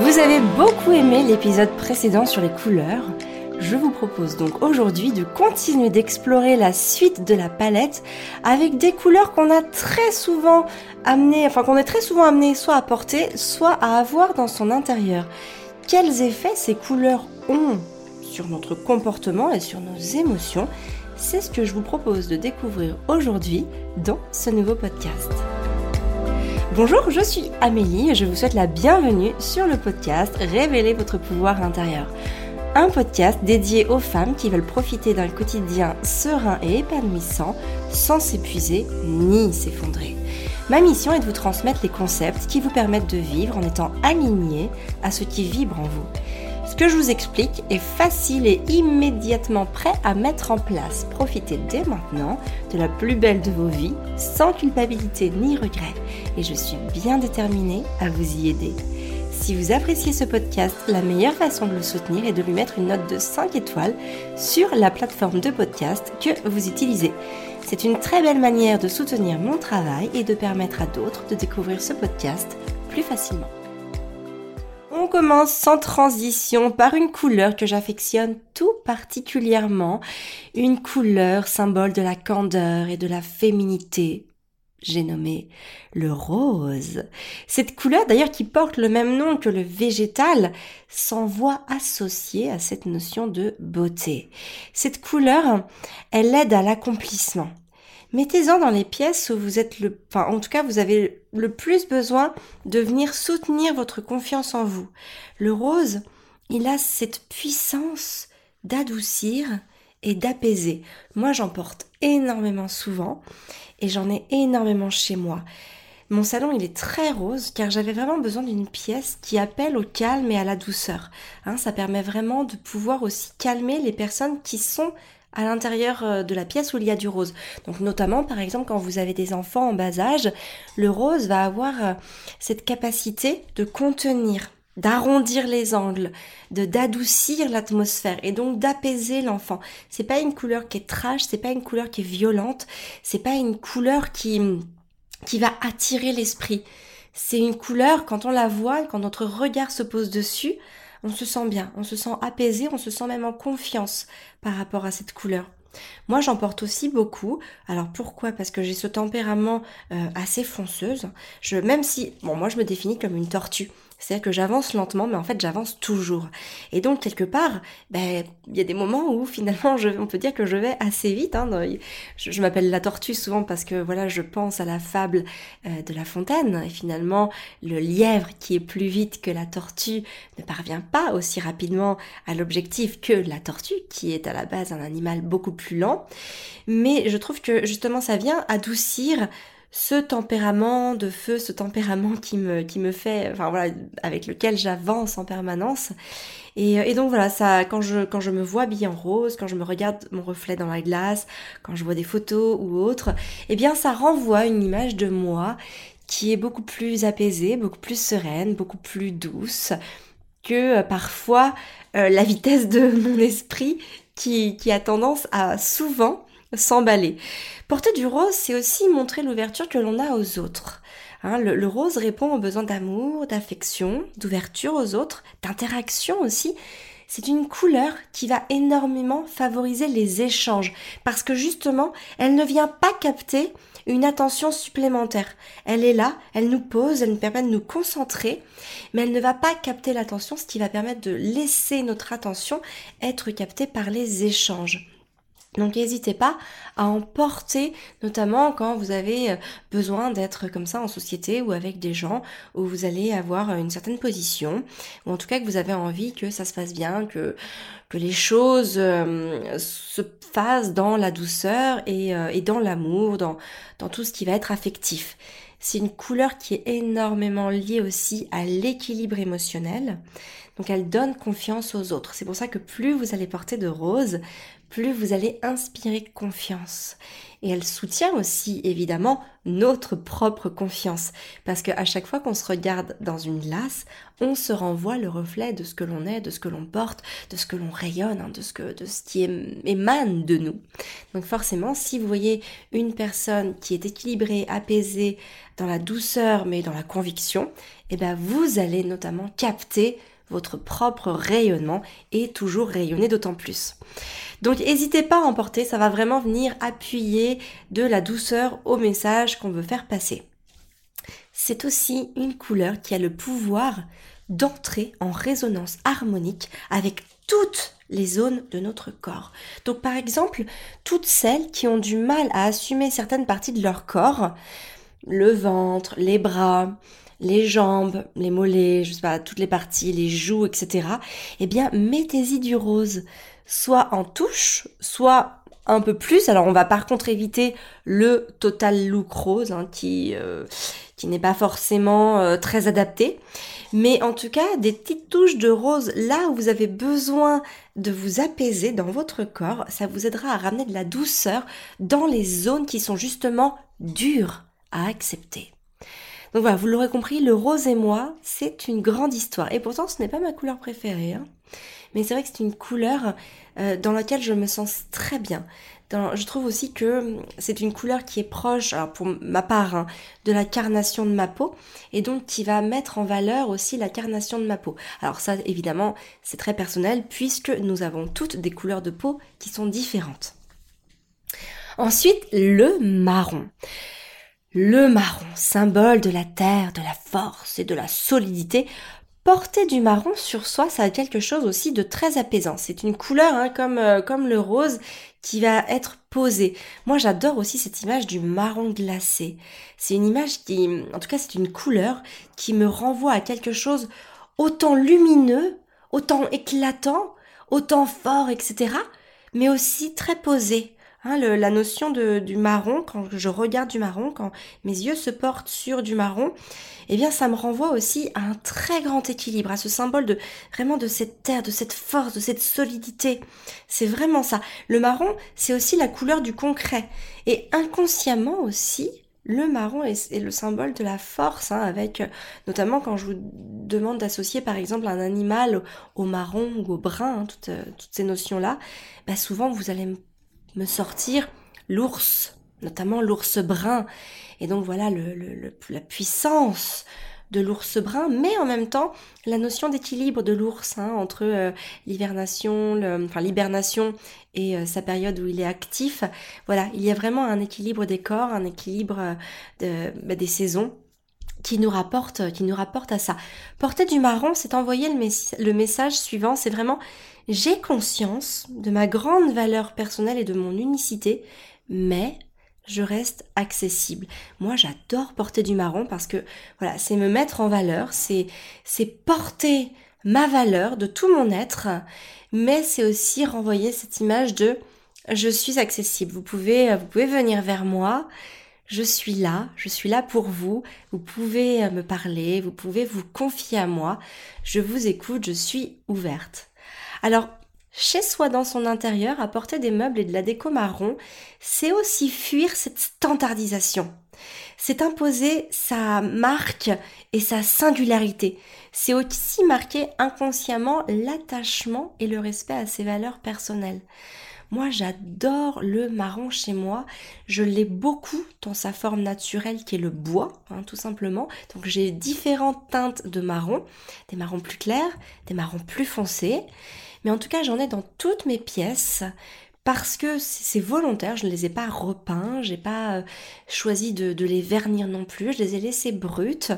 Vous avez beaucoup aimé l'épisode précédent sur les couleurs. Je vous propose donc aujourd'hui de continuer d'explorer la suite de la palette avec des couleurs qu'on a très souvent amené, enfin qu'on est très souvent amené soit à porter, soit à avoir dans son intérieur. Quels effets ces couleurs ont sur notre comportement et sur nos émotions? C'est ce que je vous propose de découvrir aujourd'hui dans ce nouveau podcast. Bonjour, je suis Amélie et je vous souhaite la bienvenue sur le podcast Révéler votre pouvoir intérieur. Un podcast dédié aux femmes qui veulent profiter d'un quotidien serein et épanouissant sans s'épuiser ni s'effondrer. Ma mission est de vous transmettre les concepts qui vous permettent de vivre en étant aligné à ce qui vibre en vous. Ce que je vous explique est facile et immédiatement prêt à mettre en place. Profitez dès maintenant de la plus belle de vos vies, sans culpabilité ni regret. Et je suis bien déterminée à vous y aider. Si vous appréciez ce podcast, la meilleure façon de le soutenir est de lui mettre une note de 5 étoiles sur la plateforme de podcast que vous utilisez. C'est une très belle manière de soutenir mon travail et de permettre à d'autres de découvrir ce podcast plus facilement. On commence sans transition par une couleur que j'affectionne tout particulièrement, une couleur symbole de la candeur et de la féminité. J'ai nommé le rose. Cette couleur d'ailleurs qui porte le même nom que le végétal s'envoie associée à cette notion de beauté. Cette couleur, elle aide à l'accomplissement. Mettez-en dans les pièces où vous êtes le, enfin, en tout cas, vous avez le plus besoin de venir soutenir votre confiance en vous. Le rose, il a cette puissance d'adoucir et d'apaiser. Moi, j'en porte énormément souvent et j'en ai énormément chez moi. Mon salon, il est très rose car j'avais vraiment besoin d'une pièce qui appelle au calme et à la douceur. Hein, ça permet vraiment de pouvoir aussi calmer les personnes qui sont à l'intérieur euh, de la pièce où il y a du rose. Donc notamment par exemple quand vous avez des enfants en bas âge, le rose va avoir euh, cette capacité de contenir d'arrondir les angles, de d'adoucir l'atmosphère et donc d'apaiser l'enfant. C'est pas une couleur qui est trash, c'est pas une couleur qui est violente, c'est pas une couleur qui qui va attirer l'esprit. C'est une couleur quand on la voit, quand notre regard se pose dessus, on se sent bien, on se sent apaisé, on se sent même en confiance par rapport à cette couleur. Moi, j'en porte aussi beaucoup. Alors pourquoi? Parce que j'ai ce tempérament euh, assez fonceuse. Je, même si, bon, moi, je me définis comme une tortue. C'est-à-dire que j'avance lentement, mais en fait j'avance toujours. Et donc quelque part, ben il y a des moments où finalement, je, on peut dire que je vais assez vite. Hein, je, m'appelle la tortue souvent parce que voilà, je pense à la fable euh, de La Fontaine. Et finalement, le lièvre qui est plus vite que la tortue ne parvient pas aussi rapidement à l'objectif que la tortue, qui est à la base un animal beaucoup plus lent. Mais je trouve que justement, ça vient adoucir ce tempérament de feu, ce tempérament qui me, qui me fait, enfin voilà, avec lequel j'avance en permanence. Et, et, donc voilà, ça, quand je, quand je me vois habillée en rose, quand je me regarde mon reflet dans la glace, quand je vois des photos ou autres, eh bien ça renvoie une image de moi qui est beaucoup plus apaisée, beaucoup plus sereine, beaucoup plus douce que euh, parfois euh, la vitesse de mon esprit qui, qui a tendance à souvent s'emballer. Porter du rose, c'est aussi montrer l'ouverture que l'on a aux autres. Hein, le, rose répond aux besoins d'amour, d'affection, d'ouverture aux autres, d'interaction aussi. C'est une couleur qui va énormément favoriser les échanges parce que justement, elle ne vient pas capter une attention supplémentaire. Elle est là, elle nous pose, elle nous permet de nous concentrer, mais elle ne va pas capter l'attention, ce qui va permettre de laisser notre attention être captée par les échanges. Donc n'hésitez pas à en porter, notamment quand vous avez euh, besoin d'être comme ça en société ou avec des gens où vous allez avoir une certaine position, ou en tout cas que vous avez envie que ça se passe bien, que, les choses euh, se fassent dans la douceur et, euh, et dans l'amour, dans, dans tout ce qui va être affectif. C'est une couleur qui est énormément liée aussi à l'équilibre émotionnel. Donc elle donne confiance aux autres. C'est pour ça que plus vous allez porter de rose, plus vous allez inspirer confiance. Et elle soutient aussi évidemment notre propre confiance. Parce qu'à chaque fois qu'on se regarde dans une glace, on se renvoie le reflet de ce que l'on est, de ce que l'on porte, de ce que l'on rayonne, hein, de, ce que, de ce qui émane de nous. Donc forcément, si vous voyez une personne qui est équilibrée, apaisée, dans la douceur, mais dans la conviction, eh bien vous allez notamment capter votre propre rayonnement et toujours rayonner d'autant plus. Donc n'hésitez pas à emporter, ça va vraiment venir appuyer de la douceur au message qu'on veut faire passer. C'est aussi une couleur qui a le pouvoir d'entrer en résonance harmonique avec toutes les zones de notre corps. Donc par exemple, toutes celles qui ont du mal à assumer certaines parties de leur corps, le ventre, les bras, les jambes, les mollets, je sais pas, toutes les parties, les joues, etc. Eh bien, mettez-y du rose, soit en touche, soit un peu plus. Alors, on va par contre éviter le total look rose, hein, qui euh, qui n'est pas forcément euh, très adapté. Mais en tout cas, des petites touches de rose là où vous avez besoin de vous apaiser dans votre corps, ça vous aidera à ramener de la douceur dans les zones qui sont justement dures à accepter. Donc voilà, vous l'aurez compris, le rose et moi, c'est une grande histoire. Et pourtant, ce n'est pas ma couleur préférée. Hein. Mais c'est vrai que c'est une couleur euh, dans laquelle je me sens très bien. je trouve aussi que c'est une couleur qui est proche, pour ma part, hein, de la carnation de ma peau, et donc qui va mettre en valeur aussi la carnation de ma peau. Alors ça, évidemment, c'est très personnel, puisque nous avons toutes des couleurs de peau qui sont différentes. Ensuite, le marron. Le marron, symbole de la terre, de la force et de la solidité, porter du marron sur soi, ça a quelque chose aussi de très apaisant. C'est une couleur hein, comme, euh, comme le rose qui va être posée. Moi, j'adore aussi cette image du marron glacé. C'est une image qui, en tout cas, c'est une couleur qui me renvoie à quelque chose autant lumineux, autant éclatant, autant fort, etc., mais aussi très posé. Hein, la notion de, du marron, quand je regarde du marron, quand mes yeux se portent sur du marron, eh bien ça me renvoie aussi à un très grand équilibre, à ce symbole de vraiment de cette terre, de cette force, de cette solidité. C'est vraiment ça. Le marron, c'est aussi la couleur du concret. Et inconsciemment aussi, le marron est, le symbole de la force, hein, avec notamment quand je vous demande d'associer par exemple un animal au, marron ou au brun, hein, toutes, toutes, ces notions-là, bah souvent vous allez me me sortir l'ours, notamment l'ours brun. Et donc voilà la puissance de l'ours brun, mais en même temps la notion d'équilibre de l'ours hein, entre euh, l'hibernation, enfin l'hibernation et euh, sa période où il est actif. Voilà, il y a vraiment un équilibre des corps, un équilibre euh, bah, des saisons qui nous rapporte, qui nous rapporte à ça. Porter du marron, c'est envoyer le message suivant, c'est vraiment j'ai conscience de ma grande valeur personnelle et de mon unicité, mais je reste accessible. Moi, j'adore porter du marron parce que voilà, c'est me mettre en valeur, c'est c'est porter ma valeur de tout mon être, mais c'est aussi renvoyer cette image de je suis accessible. Vous pouvez vous pouvez venir vers moi. Je suis là, je suis là pour vous, vous pouvez me parler, vous pouvez vous confier à moi, je vous écoute, je suis ouverte. Alors, chez soi dans son intérieur, apporter des meubles et de la déco marron, c'est aussi fuir cette standardisation. C'est imposer sa marque et sa singularité. C'est aussi marquer inconsciemment l'attachement et le respect à ses valeurs personnelles. Moi, j'adore le marron chez moi. Je l'ai beaucoup dans sa forme naturelle qui est le bois, hein, tout simplement. Donc j'ai différentes teintes de marron, des marrons plus clairs, des marrons plus foncés. Mais en tout cas, j'en ai dans toutes mes pièces parce que c'est volontaire, je ne les ai pas repeints, j'ai pas euh, choisi de, les vernir non plus, je les ai laissés brutes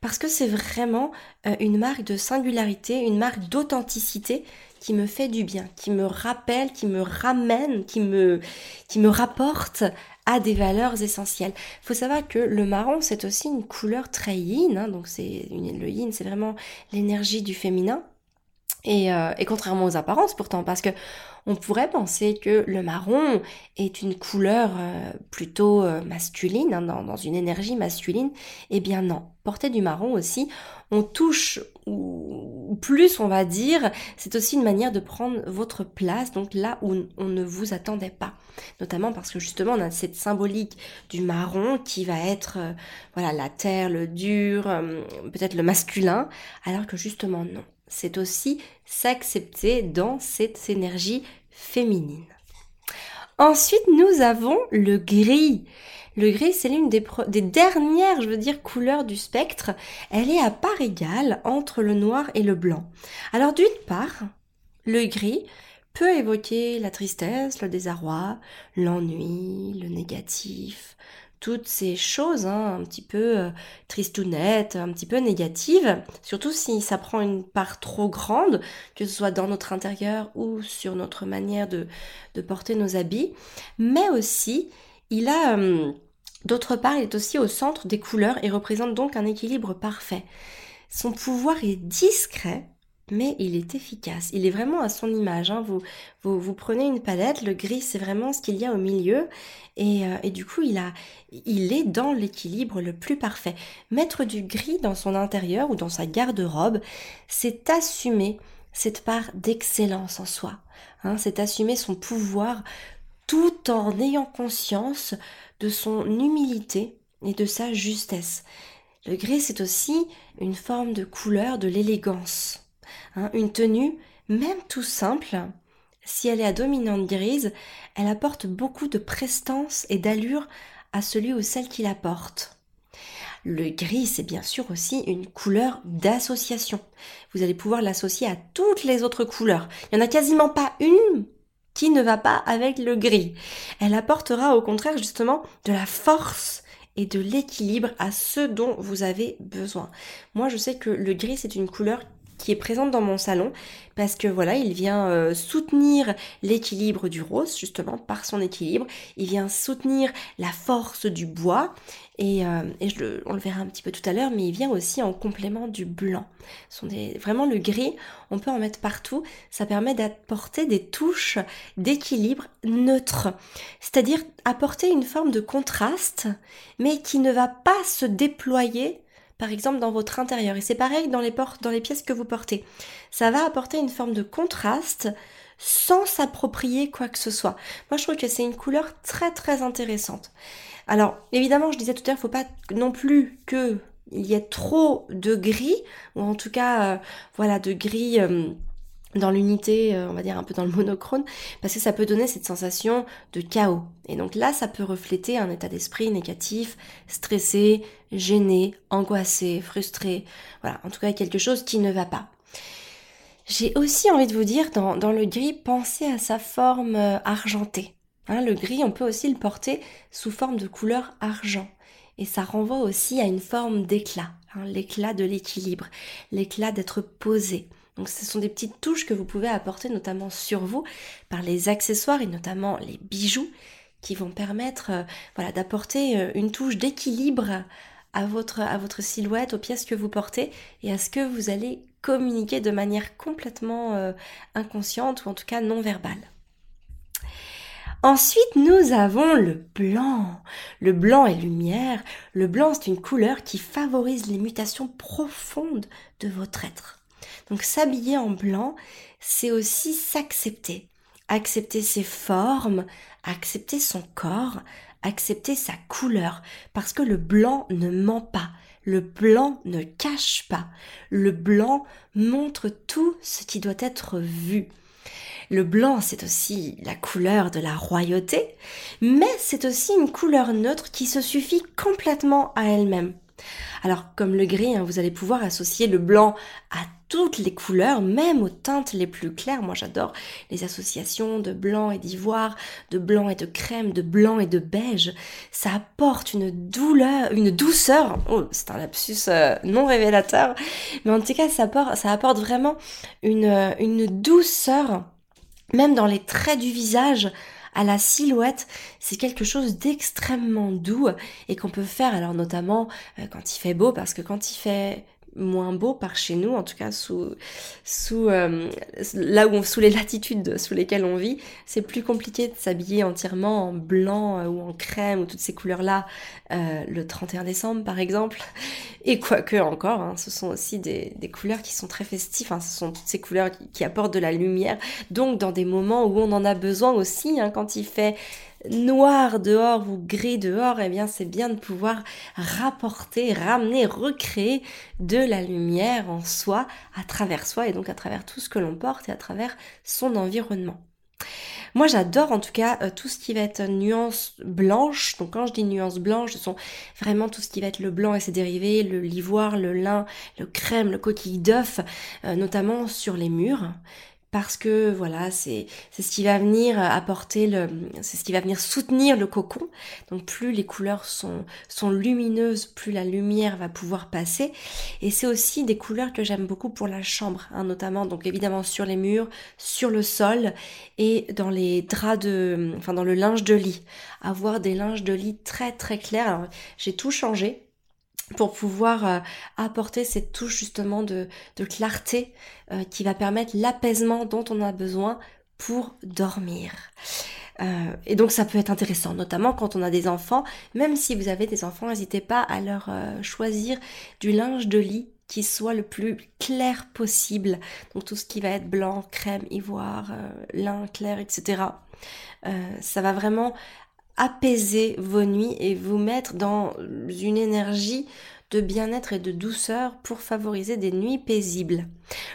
parce que c'est vraiment euh, une marque de singularité, une marque d'authenticité qui me fait du bien, qui me rappelle, qui me ramène, qui me, qui me rapporte à des valeurs essentielles. Il faut savoir que le marron, c'est aussi une couleur très yin, hein, donc c'est le yin, c'est vraiment l'énergie du féminin, euh, et, contrairement aux apparences pourtant, parce que on pourrait penser que le marron est une couleur euh, plutôt euh, masculine, hein, dans, une énergie masculine. Eh bien non, porter du marron aussi, on touche ou plus on va dire, c'est aussi une manière de prendre votre place, donc là où on ne vous attendait pas. Notamment parce que justement on a cette symbolique du marron qui va être euh, voilà la terre, le dur, euh, peut-être le masculin, alors que justement non. C'est aussi s'accepter dans cette énergie féminine. Ensuite, nous avons le gris. Le gris, c'est l'une des, dernières, je veux dire, couleurs du spectre. Elle est à part égale entre le noir et le blanc. Alors d'une part, le gris peut évoquer la tristesse, le désarroi, l'ennui, le négatif, toutes ces choses hein, un petit peu euh, tristounettes, un petit peu négatives, surtout si ça prend une part trop grande, que ce soit dans notre intérieur ou sur notre manière de, porter nos habits, mais aussi il a... Euh, D'autre part, il est aussi au centre des couleurs et représente donc un équilibre parfait. Son pouvoir est discret, mais il est efficace. Il est vraiment à son image. Hein. Vous, prenez une palette, le gris c'est vraiment ce qu'il y a au milieu, et, euh, du coup il est dans l'équilibre le plus parfait. Mettre du gris dans son intérieur ou dans sa garde-robe, c'est assumer cette part d'excellence en soi. Hein. C'est assumer son pouvoir tout en ayant conscience de son humilité et de sa justesse. Le gris, c'est aussi une forme de couleur de l'élégance. Hein. une tenue, même tout simple, si elle est à dominante grise, elle apporte beaucoup de prestance et d'allure à celui ou celle qui la porte. Le gris, c'est bien sûr aussi une couleur d'association. Vous allez pouvoir l'associer à toutes les autres couleurs. Il n'y en a quasiment pas une qui ne va pas avec le gris. Elle apportera au contraire justement de la force et de l'équilibre à ce dont vous avez besoin. Moi, je sais que le gris, c'est une couleur qui est présente dans mon salon parce que voilà, il vient euh, soutenir l'équilibre du rose justement par son équilibre, il vient soutenir la force du bois et, euh, et je on le verra un petit peu tout à l'heure, mais il vient aussi en complément du blanc. sont des, vraiment le gris, on peut en mettre partout, ça permet d'apporter des touches d'équilibre neutre, c'est-à-dire apporter une forme de contraste, mais qui ne va pas se déployer par exemple dans votre intérieur. Et c'est pareil dans les, portes, dans les pièces que vous portez. Ça va apporter une forme de contraste sans s'approprier quoi que ce soit. Moi, je trouve que c'est une couleur très très intéressante. Alors, évidemment, je disais tout à l'heure, faut pas non plus que il y ait trop de gris, ou en tout cas, euh, voilà, de gris. Euh, dans l'unité, euh, on va dire un peu dans le monochrome, parce que ça peut donner cette sensation de chaos. Et donc là, ça peut refléter un état d'esprit négatif, stressé, gêné, angoissé, frustré. Voilà, en tout cas quelque chose qui ne va pas. J'ai aussi envie de vous dire, dans, dans le gris, pensez à sa forme euh, argentée. Hein, le gris, on peut aussi le porter sous forme de couleur argent. Et ça renvoie aussi à une forme d'éclat, hein, l'éclat de l'équilibre, l'éclat d'être posé. Donc ce sont des petites touches que vous pouvez apporter notamment sur vous par les accessoires et notamment les bijoux qui vont permettre euh, voilà, d'apporter euh, une touche d'équilibre à votre, à votre silhouette, aux pièces que vous portez et à ce que vous allez communiquer de manière complètement euh, inconsciente ou en tout cas non verbale. Ensuite, nous avons le blanc. Le blanc est lumière. Le blanc, c'est une couleur qui favorise les mutations profondes de votre être. Donc s'habiller en blanc, c'est aussi s'accepter. Accepter ses formes, accepter son corps, accepter sa couleur. Parce que le blanc ne ment pas. Le blanc ne cache pas. Le blanc montre tout ce qui doit être vu. Le blanc, c'est aussi la couleur de la royauté, mais c'est aussi une couleur neutre qui se suffit complètement à elle-même. Alors, comme le gris, hein, vous allez pouvoir associer le blanc à toutes les couleurs, même aux teintes les plus claires. Moi, j'adore les associations de blanc et d'ivoire, de blanc et de crème, de blanc et de beige. Ça apporte une douleur, une douceur. Oh, c'est un lapsus euh, non révélateur, mais en tout cas, ça apporte, vraiment euh, une douceur, même dans les traits du visage à la silhouette, c'est quelque chose d'extrêmement doux et qu'on peut faire alors notamment euh, quand il fait beau parce que quand il fait moins beau par chez nous, en tout cas sous, sous euh, là où sous les latitudes sous lesquelles on vit, c'est plus compliqué de s'habiller entièrement en blanc euh, ou en crème ou toutes ces couleurs-là euh, le 31 décembre par exemple. Et quoique encore, hein, ce sont aussi des, des, couleurs qui sont très festives, hein, ce sont toutes ces couleurs qui, apportent de la lumière, donc dans des moments où on en a besoin aussi, hein, quand il fait noir dehors ou gris dehors, eh bien c'est bien de pouvoir rapporter, ramener, recréer de la lumière en soi, à travers soi et donc à travers tout ce que l'on porte et à travers son environnement. Moi j'adore en tout cas euh, tout ce qui va être nuance blanche. Donc quand je dis nuance blanche, ce sont vraiment tout ce qui va être le blanc et ses dérivés, le l'ivoire, le lin, le crème, le coquille d'œuf, euh, notamment sur les murs parce que voilà, c'est ce qui va venir apporter le c'est ce qui va venir soutenir le cocon. Donc plus les couleurs sont sont lumineuses, plus la lumière va pouvoir passer et c'est aussi des couleurs que j'aime beaucoup pour la chambre, hein, notamment donc évidemment sur les murs, sur le sol et dans les draps de enfin dans le linge de lit. Avoir des linges de lit très très clairs. J'ai tout changé pour pouvoir euh, apporter cette touche justement de, clarté euh, qui va permettre l'apaisement dont on a besoin pour dormir. Euh, et donc ça peut être intéressant, notamment quand on a des enfants. Même si vous avez des enfants, n'hésitez pas à leur choisir du linge de lit qui soit le plus clair possible. Donc tout ce qui va être blanc, crème, ivoire, lin clair, etc. ça va vraiment apaiser vos nuits et vous mettre dans une énergie de bien-être et de douceur pour favoriser des nuits paisibles.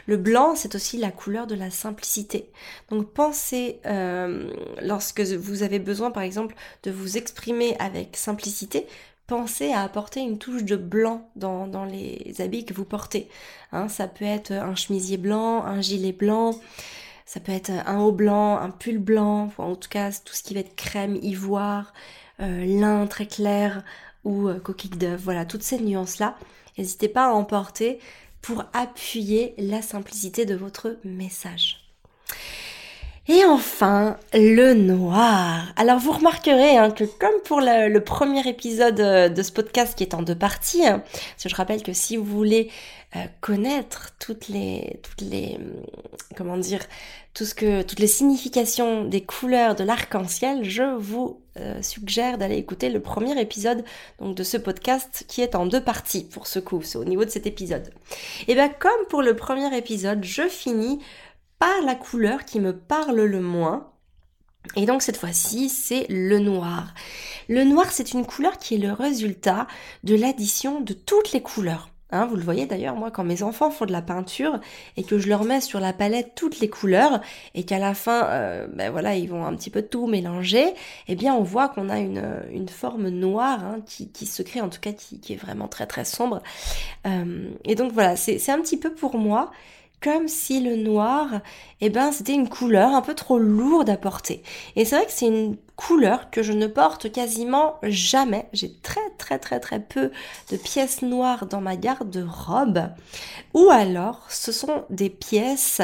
Le blanc, c'est aussi la couleur de la simplicité. Donc pensez, euh, lorsque vous avez besoin par exemple de vous exprimer avec simplicité, pensez à apporter une touche de blanc dans, les habits que vous portez. Hein, ça peut être un chemisier blanc, un gilet blanc, ça peut être un haut blanc, un pull blanc, en tout cas tout ce qui va être crème, ivoire, euh, lin très clair ou euh, coquille d'œuf. Voilà, toutes ces nuances-là. N'hésitez pas à emporter pour appuyer la simplicité de votre message. Et enfin, le noir. Alors vous remarquerez hein, que comme pour le, premier épisode euh, de ce podcast qui est en deux parties, hein, parce je rappelle que si vous voulez euh, connaître toutes les, toutes les, hum, comment dire, tout ce que, toutes les significations des couleurs de l'arc-en-ciel, je vous euh, suggère d'aller écouter le premier épisode donc de ce podcast qui est en deux parties pour ce coup, c'est au niveau de cet épisode. Et bien comme pour le premier épisode, je finis par la couleur qui me parle le moins. Et donc cette fois-ci, c'est le noir. Le noir, c'est une couleur qui est le résultat de l'addition de toutes les couleurs. Hein, vous le voyez d'ailleurs, moi, quand mes enfants font de la peinture et que je leur mets sur la palette toutes les couleurs et qu'à la fin, euh, ben voilà, ils vont un petit peu tout mélanger, eh bien, on voit qu'on a une, une forme noire hein, qui, qui, se crée, en tout cas, qui, qui est vraiment très très sombre. Euh, et donc voilà, c'est un petit peu pour moi comme si le noir, eh ben, c'était une couleur un peu trop lourde à porter. Et c'est vrai que c'est une couleur que je ne porte quasiment jamais. J'ai très très très très peu de pièces noires dans ma garde-robe. Ou alors, ce sont des pièces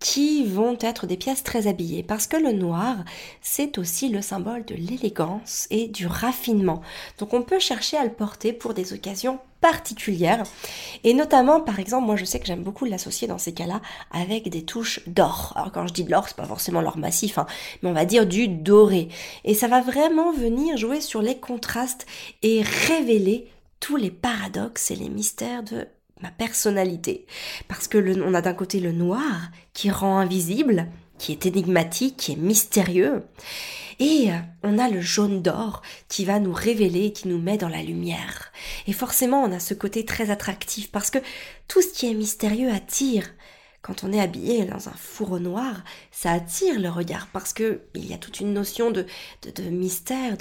qui vont être des pièces très habillées parce que le noir c'est aussi le symbole de l'élégance et du raffinement. Donc on peut chercher à le porter pour des occasions particulières. Et notamment par exemple moi je sais que j'aime beaucoup l'associer dans ces cas-là avec des touches d'or. Alors quand je dis de l'or c'est pas forcément l'or massif hein, mais on va dire du doré. Et ça va vraiment venir jouer sur les contrastes et révéler tous les paradoxes et les mystères de ma personnalité. Parce que le, on a d'un côté le noir qui rend invisible, qui est énigmatique, qui est mystérieux. Et euh, on a le jaune d'or qui va nous révéler, qui nous met dans la lumière. Et forcément, on a ce côté très attractif parce que tout ce qui est mystérieux attire. Quand on est habillé dans un fourreau noir, ça attire le regard parce que il y a toute une notion de, de, de mystère,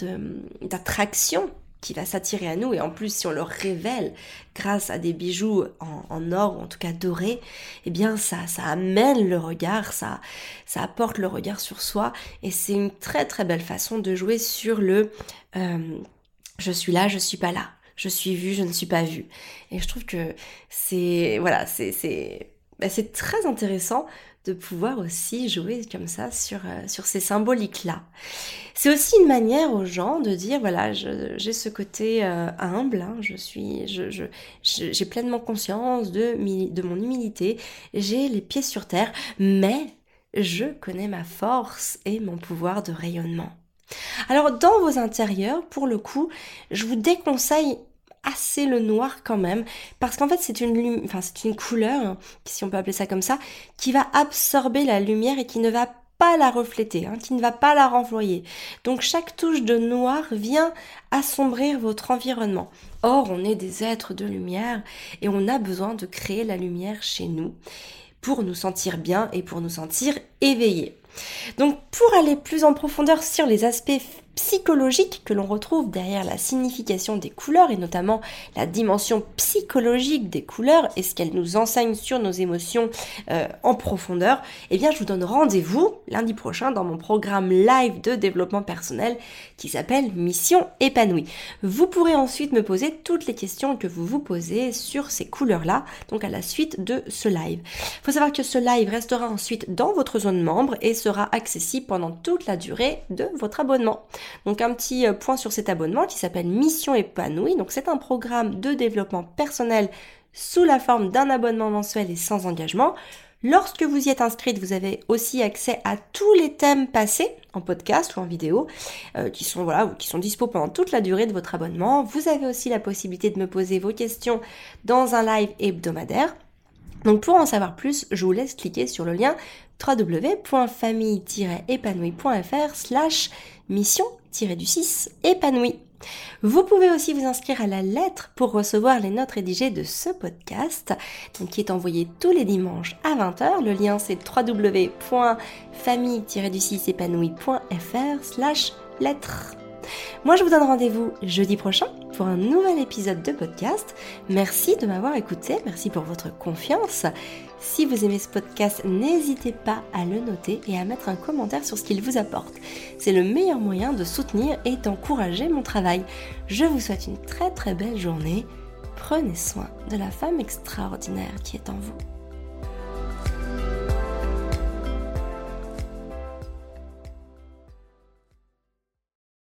d'attraction qui va s'attirer à nous. Et en plus si on le révèle grâce à des bijoux en, or ou en tout cas dorés, eh bien ça ça amène le regard, ça ça apporte le regard sur soi. Et c'est une très très belle façon de jouer sur le euh, je suis là, je suis pas là, je suis vu, je ne suis pas vu et je trouve que c'est voilà c'est c'est bah, c'est très intéressant pouvoir aussi jouer comme ça sur, euh, sur ces symboliques-là. C'est aussi une manière aux gens de dire, voilà, j'ai ce côté euh, humble, hein, je suis, j'ai je, pleinement conscience de, de mon humilité, j'ai les pieds sur terre, mais je connais ma force et mon pouvoir de rayonnement. Alors dans vos intérieurs, pour le coup, je vous déconseille assez le noir quand même, parce qu'en fait c'est une, enfin, c'est une couleur, si on peut appeler ça comme ça, qui va absorber la lumière et qui ne va pas la refléter, hein, qui ne va pas la renvoyer. Donc chaque touche de noir vient assombrir votre environnement. Or, on est des êtres de lumière et on a besoin de créer la lumière chez nous pour nous sentir bien et pour nous sentir éveillés. Donc pour aller plus en profondeur sur les aspects psychologique que l'on retrouve derrière la signification des couleurs et notamment la dimension psychologique des couleurs et ce qu'elles nous enseignent sur nos émotions euh, en profondeur, eh bien je vous donne rendez-vous lundi prochain dans mon programme live de développement personnel qui s'appelle Mission épanouie. Vous pourrez ensuite me poser toutes les questions que vous vous posez sur ces couleurs-là, donc à la suite de ce live. Il faut savoir que ce live restera ensuite dans votre zone membre et sera accessible pendant toute la durée de votre abonnement. Donc un petit euh, point sur cet abonnement qui s'appelle Mission épanouie. Donc c'est un programme de développement personnel sous la forme d'un abonnement mensuel et sans engagement. Lorsque vous y êtes inscrite, vous avez aussi accès à tous les thèmes passés en podcast ou en vidéo euh, qui sont voilà qui sont dispo pendant toute la durée de votre abonnement. Vous avez aussi la possibilité de me poser vos questions dans un live hebdomadaire. Donc pour en savoir plus, je vous laisse cliquer sur le lien www.famille-épanouie.fr slash mission-du-6 épanoui. Vous pouvez aussi vous inscrire à la lettre pour recevoir les notes rédigées de ce podcast, qui est envoyé tous les dimanches à 20h. Le lien c'est www.famille-du-6 épanoui.fr slash lettre. Moi, je vous donne rendez-vous jeudi prochain pour un nouvel épisode de podcast. Merci de m'avoir écouté, merci pour votre confiance. Si vous aimez ce podcast, n'hésitez pas à le noter et à mettre un commentaire sur ce qu'il vous apporte. C'est le meilleur moyen de soutenir et d'encourager mon travail. Je vous souhaite une très très belle journée. Prenez soin de la femme extraordinaire qui est en vous.